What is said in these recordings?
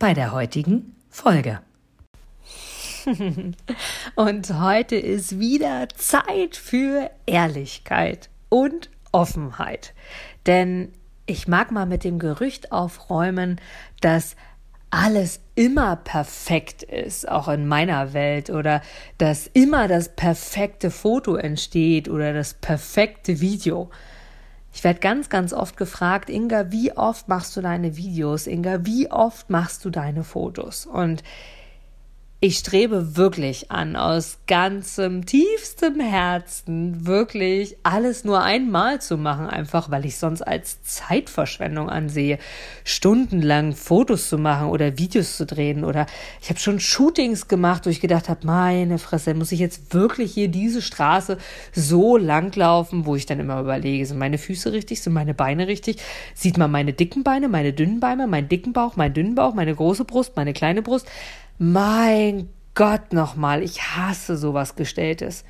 bei der heutigen Folge. Und heute ist wieder Zeit für Ehrlichkeit und Offenheit. Denn ich mag mal mit dem Gerücht aufräumen, dass alles immer perfekt ist, auch in meiner Welt, oder dass immer das perfekte Foto entsteht oder das perfekte Video. Ich werde ganz, ganz oft gefragt, Inga, wie oft machst du deine Videos? Inga, wie oft machst du deine Fotos? Und ich strebe wirklich an, aus ganzem, tiefstem Herzen, wirklich alles nur einmal zu machen, einfach weil ich sonst als Zeitverschwendung ansehe, stundenlang Fotos zu machen oder Videos zu drehen oder ich habe schon Shootings gemacht, wo ich gedacht habe, meine Fresse, muss ich jetzt wirklich hier diese Straße so lang laufen, wo ich dann immer überlege, sind meine Füße richtig, sind meine Beine richtig, sieht man meine dicken Beine, meine dünnen Beine, meinen dicken Bauch, meinen dünnen Bauch, meine große Brust, meine kleine Brust, mein Gott nochmal, ich hasse sowas Gestelltes.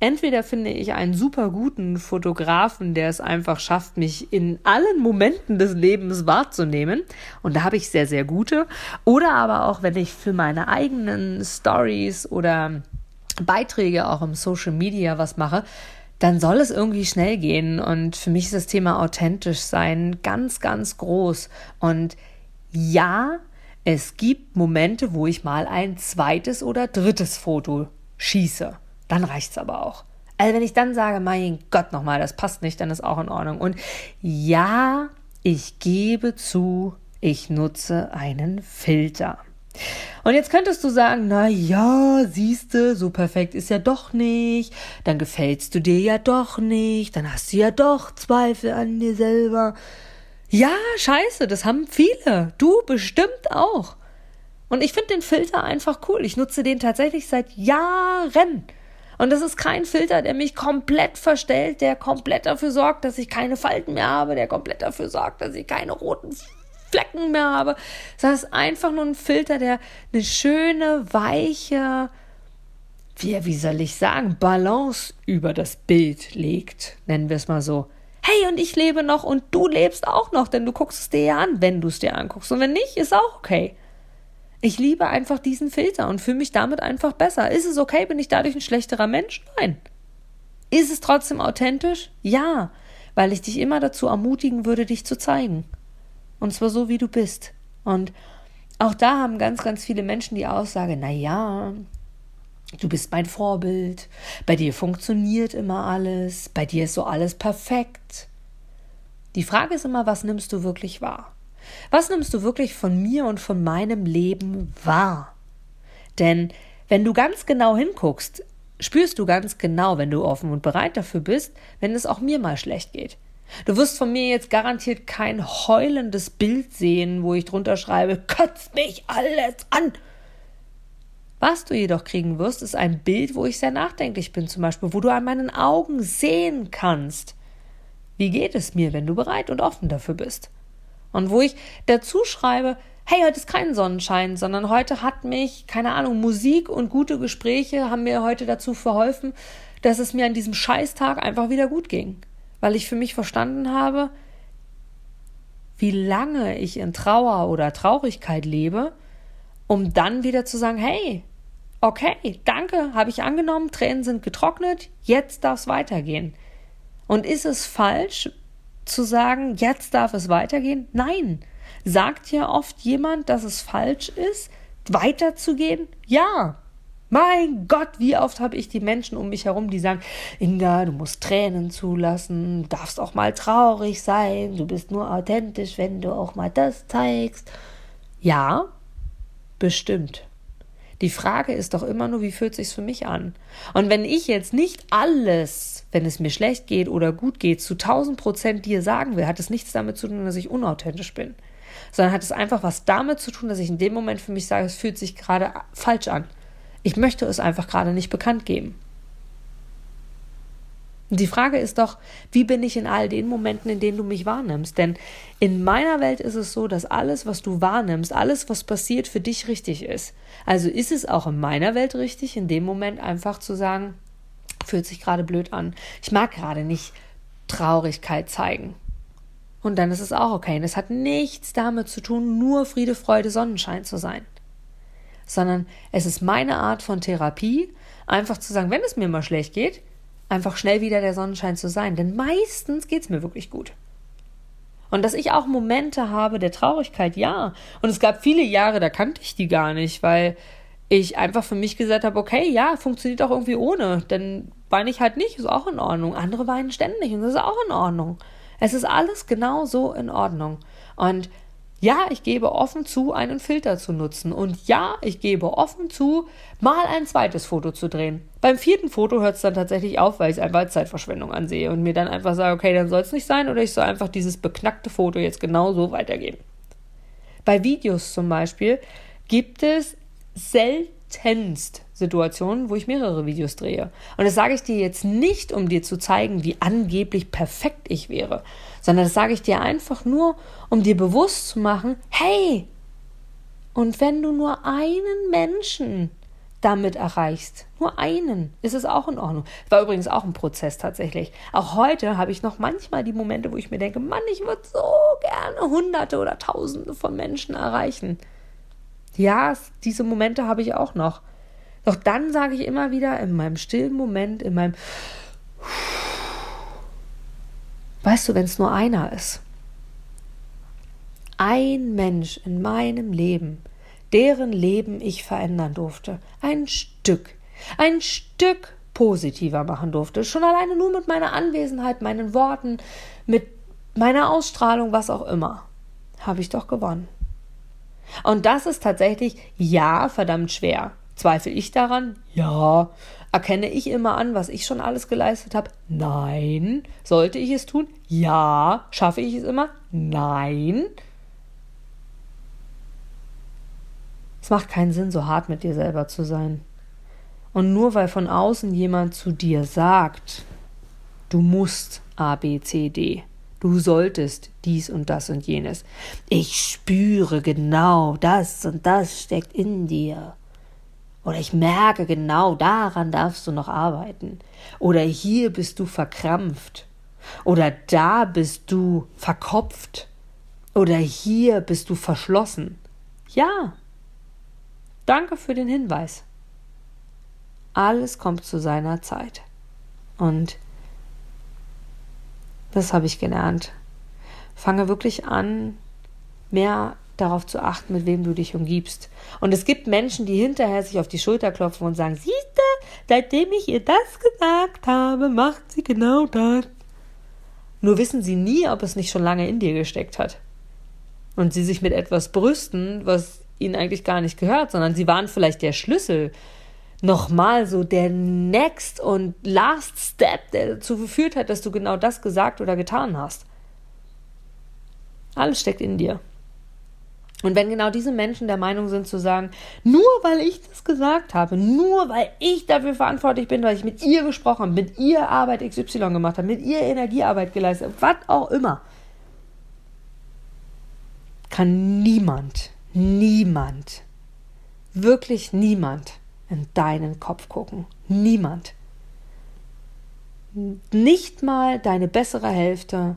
Entweder finde ich einen super guten Fotografen, der es einfach schafft, mich in allen Momenten des Lebens wahrzunehmen. Und da habe ich sehr, sehr gute. Oder aber auch, wenn ich für meine eigenen Stories oder Beiträge auch im Social Media was mache, dann soll es irgendwie schnell gehen. Und für mich ist das Thema authentisch sein ganz, ganz groß. Und ja, es gibt Momente, wo ich mal ein zweites oder drittes Foto schieße. Dann reicht's aber auch. Also wenn ich dann sage, mein Gott nochmal, das passt nicht, dann ist auch in Ordnung. Und ja, ich gebe zu, ich nutze einen Filter. Und jetzt könntest du sagen, na ja, siehste, so perfekt ist ja doch nicht, dann gefällst du dir ja doch nicht, dann hast du ja doch Zweifel an dir selber. Ja, scheiße, das haben viele. Du bestimmt auch. Und ich finde den Filter einfach cool. Ich nutze den tatsächlich seit Jahren. Und das ist kein Filter, der mich komplett verstellt, der komplett dafür sorgt, dass ich keine Falten mehr habe, der komplett dafür sorgt, dass ich keine roten Flecken mehr habe. Das ist einfach nur ein Filter, der eine schöne, weiche, wie, wie soll ich sagen, Balance über das Bild legt, nennen wir es mal so hey, und ich lebe noch und du lebst auch noch, denn du guckst es dir ja an, wenn du es dir anguckst. Und wenn nicht, ist auch okay. Ich liebe einfach diesen Filter und fühle mich damit einfach besser. Ist es okay? Bin ich dadurch ein schlechterer Mensch? Nein. Ist es trotzdem authentisch? Ja, weil ich dich immer dazu ermutigen würde, dich zu zeigen. Und zwar so, wie du bist. Und auch da haben ganz, ganz viele Menschen die Aussage, na ja, Du bist mein Vorbild. Bei dir funktioniert immer alles. Bei dir ist so alles perfekt. Die Frage ist immer, was nimmst du wirklich wahr? Was nimmst du wirklich von mir und von meinem Leben wahr? Denn wenn du ganz genau hinguckst, spürst du ganz genau, wenn du offen und bereit dafür bist, wenn es auch mir mal schlecht geht. Du wirst von mir jetzt garantiert kein heulendes Bild sehen, wo ich drunter schreibe, kotzt mich alles an was du jedoch kriegen wirst, ist ein Bild, wo ich sehr nachdenklich bin, zum Beispiel, wo du an meinen Augen sehen kannst, wie geht es mir, wenn du bereit und offen dafür bist. Und wo ich dazu schreibe, hey, heute ist kein Sonnenschein, sondern heute hat mich, keine Ahnung, Musik und gute Gespräche haben mir heute dazu verholfen, dass es mir an diesem Scheißtag einfach wieder gut ging. Weil ich für mich verstanden habe, wie lange ich in Trauer oder Traurigkeit lebe, um dann wieder zu sagen, hey, okay, danke, habe ich angenommen, Tränen sind getrocknet, jetzt darf es weitergehen. Und ist es falsch zu sagen, jetzt darf es weitergehen? Nein. Sagt ja oft jemand, dass es falsch ist, weiterzugehen? Ja. Mein Gott, wie oft habe ich die Menschen um mich herum, die sagen, Inga, du musst Tränen zulassen, darfst auch mal traurig sein, du bist nur authentisch, wenn du auch mal das zeigst. Ja, bestimmt. Die Frage ist doch immer nur, wie fühlt sich's für mich an? Und wenn ich jetzt nicht alles, wenn es mir schlecht geht oder gut geht, zu 1000 Prozent dir sagen will, hat es nichts damit zu tun, dass ich unauthentisch bin. sondern hat es einfach was damit zu tun, dass ich in dem Moment für mich sage, es fühlt sich gerade falsch an. Ich möchte es einfach gerade nicht bekannt geben. Und die Frage ist doch, wie bin ich in all den Momenten, in denen du mich wahrnimmst? Denn in meiner Welt ist es so, dass alles, was du wahrnimmst, alles, was passiert, für dich richtig ist. Also ist es auch in meiner Welt richtig, in dem Moment einfach zu sagen, fühlt sich gerade blöd an. Ich mag gerade nicht Traurigkeit zeigen. Und dann ist es auch okay. Und es hat nichts damit zu tun, nur Friede, Freude, Sonnenschein zu sein. Sondern es ist meine Art von Therapie, einfach zu sagen, wenn es mir mal schlecht geht, einfach schnell wieder der Sonnenschein zu sein. Denn meistens geht es mir wirklich gut. Und dass ich auch Momente habe der Traurigkeit, ja. Und es gab viele Jahre, da kannte ich die gar nicht, weil ich einfach für mich gesagt habe, okay, ja, funktioniert auch irgendwie ohne. Dann weine ich halt nicht, ist auch in Ordnung. Andere weinen ständig und das ist auch in Ordnung. Es ist alles genau so in Ordnung. Und ja, ich gebe offen zu, einen Filter zu nutzen. Und ja, ich gebe offen zu, mal ein zweites Foto zu drehen. Beim vierten Foto hört es dann tatsächlich auf, weil ich es einfach als Zeitverschwendung ansehe und mir dann einfach sage, okay, dann soll es nicht sein oder ich soll einfach dieses beknackte Foto jetzt genau so weitergeben. Bei Videos zum Beispiel gibt es seltenst Situationen, wo ich mehrere Videos drehe. Und das sage ich dir jetzt nicht, um dir zu zeigen, wie angeblich perfekt ich wäre, sondern das sage ich dir einfach nur, um dir bewusst zu machen, hey, und wenn du nur einen Menschen damit erreichst, nur einen, ist es auch in Ordnung. War übrigens auch ein Prozess tatsächlich. Auch heute habe ich noch manchmal die Momente, wo ich mir denke, Mann, ich würde so gerne Hunderte oder Tausende von Menschen erreichen. Ja, diese Momente habe ich auch noch. Doch dann sage ich immer wieder in meinem stillen Moment, in meinem Weißt du, wenn es nur einer ist. Ein Mensch in meinem Leben, deren Leben ich verändern durfte. Ein Stück. Ein Stück positiver machen durfte. Schon alleine nur mit meiner Anwesenheit, meinen Worten, mit meiner Ausstrahlung, was auch immer. Habe ich doch gewonnen. Und das ist tatsächlich, ja, verdammt schwer. Zweifle ich daran? Ja. Erkenne ich immer an, was ich schon alles geleistet habe? Nein. Sollte ich es tun? Ja. Schaffe ich es immer? Nein. Es macht keinen Sinn, so hart mit dir selber zu sein. Und nur weil von außen jemand zu dir sagt, du musst A, B, C, D, du solltest dies und das und jenes. Ich spüre genau, das und das steckt in dir. Oder ich merke genau, daran darfst du noch arbeiten. Oder hier bist du verkrampft. Oder da bist du verkopft. Oder hier bist du verschlossen. Ja. Danke für den Hinweis. Alles kommt zu seiner Zeit. Und das habe ich gelernt. Fange wirklich an, mehr darauf zu achten, mit wem du dich umgibst. Und es gibt Menschen, die hinterher sich auf die Schulter klopfen und sagen, siehste, seitdem ich ihr das gesagt habe, macht sie genau das. Nur wissen sie nie, ob es nicht schon lange in dir gesteckt hat. Und sie sich mit etwas brüsten, was ihnen eigentlich gar nicht gehört, sondern sie waren vielleicht der Schlüssel, nochmal so der Next und Last Step, der dazu geführt hat, dass du genau das gesagt oder getan hast. Alles steckt in dir. Und wenn genau diese Menschen der Meinung sind zu sagen, nur weil ich das gesagt habe, nur weil ich dafür verantwortlich bin, weil ich mit ihr gesprochen habe, mit ihr Arbeit XY gemacht habe, mit ihr Energiearbeit geleistet habe, was auch immer, kann niemand, niemand, wirklich niemand in deinen Kopf gucken. Niemand. Nicht mal deine bessere Hälfte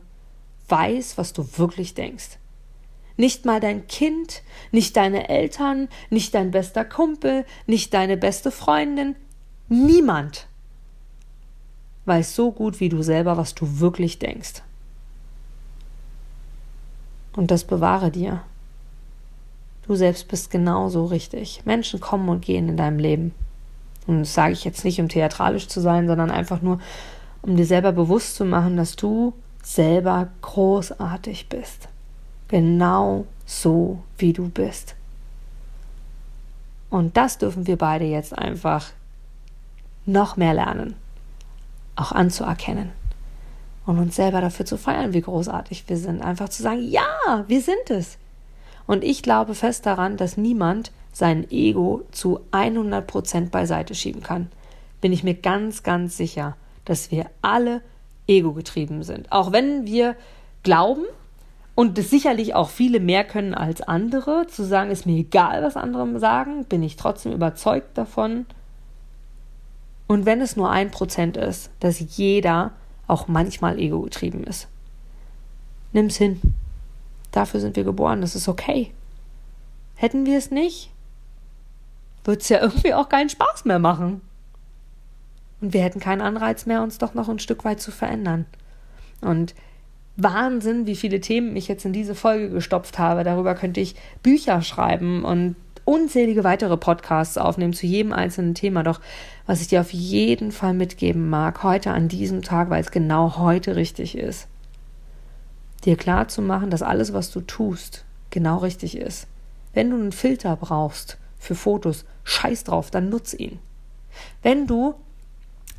weiß, was du wirklich denkst. Nicht mal dein Kind, nicht deine Eltern, nicht dein bester Kumpel, nicht deine beste Freundin, niemand weiß so gut wie du selber, was du wirklich denkst. Und das bewahre dir. Du selbst bist genauso richtig. Menschen kommen und gehen in deinem Leben. Und das sage ich jetzt nicht, um theatralisch zu sein, sondern einfach nur, um dir selber bewusst zu machen, dass du selber großartig bist genau so, wie du bist. Und das dürfen wir beide jetzt einfach noch mehr lernen, auch anzuerkennen und uns selber dafür zu feiern, wie großartig wir sind. Einfach zu sagen, ja, wir sind es. Und ich glaube fest daran, dass niemand sein Ego zu 100 Prozent beiseite schieben kann. Bin ich mir ganz, ganz sicher, dass wir alle ego-getrieben sind. Auch wenn wir glauben, und es sicherlich auch viele mehr können als andere, zu sagen, ist mir egal, was andere sagen, bin ich trotzdem überzeugt davon. Und wenn es nur ein Prozent ist, dass jeder auch manchmal ego-getrieben ist. Nimm's hin. Dafür sind wir geboren, das ist okay. Hätten wir es nicht, würde es ja irgendwie auch keinen Spaß mehr machen. Und wir hätten keinen Anreiz mehr, uns doch noch ein Stück weit zu verändern. Und Wahnsinn, wie viele Themen ich jetzt in diese Folge gestopft habe. Darüber könnte ich Bücher schreiben und unzählige weitere Podcasts aufnehmen zu jedem einzelnen Thema. Doch was ich dir auf jeden Fall mitgeben mag, heute an diesem Tag, weil es genau heute richtig ist, dir klar zu machen, dass alles, was du tust, genau richtig ist. Wenn du einen Filter brauchst für Fotos, scheiß drauf, dann nutz ihn. Wenn du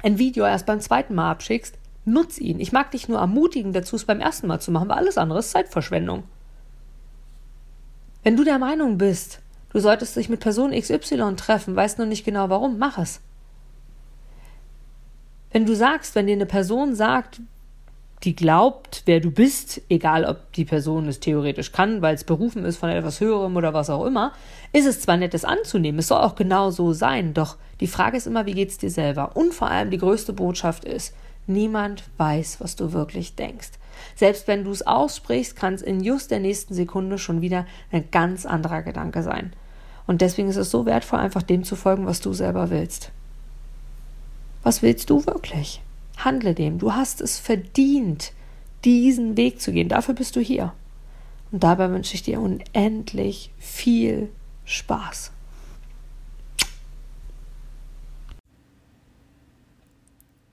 ein Video erst beim zweiten Mal abschickst, Nutz ihn. Ich mag dich nur ermutigen, dazu es beim ersten Mal zu machen, weil alles andere ist Zeitverschwendung. Wenn du der Meinung bist, du solltest dich mit Person XY treffen, weißt nur nicht genau warum, mach es. Wenn du sagst, wenn dir eine Person sagt, die glaubt, wer du bist, egal ob die Person es theoretisch kann, weil es berufen ist von etwas Höherem oder was auch immer, ist es zwar nett, es anzunehmen, es soll auch genau so sein, doch die Frage ist immer, wie geht es dir selber? Und vor allem die größte Botschaft ist, Niemand weiß, was du wirklich denkst. Selbst wenn du es aussprichst, kann es in just der nächsten Sekunde schon wieder ein ganz anderer Gedanke sein. Und deswegen ist es so wertvoll, einfach dem zu folgen, was du selber willst. Was willst du wirklich? Handle dem. Du hast es verdient, diesen Weg zu gehen. Dafür bist du hier. Und dabei wünsche ich dir unendlich viel Spaß.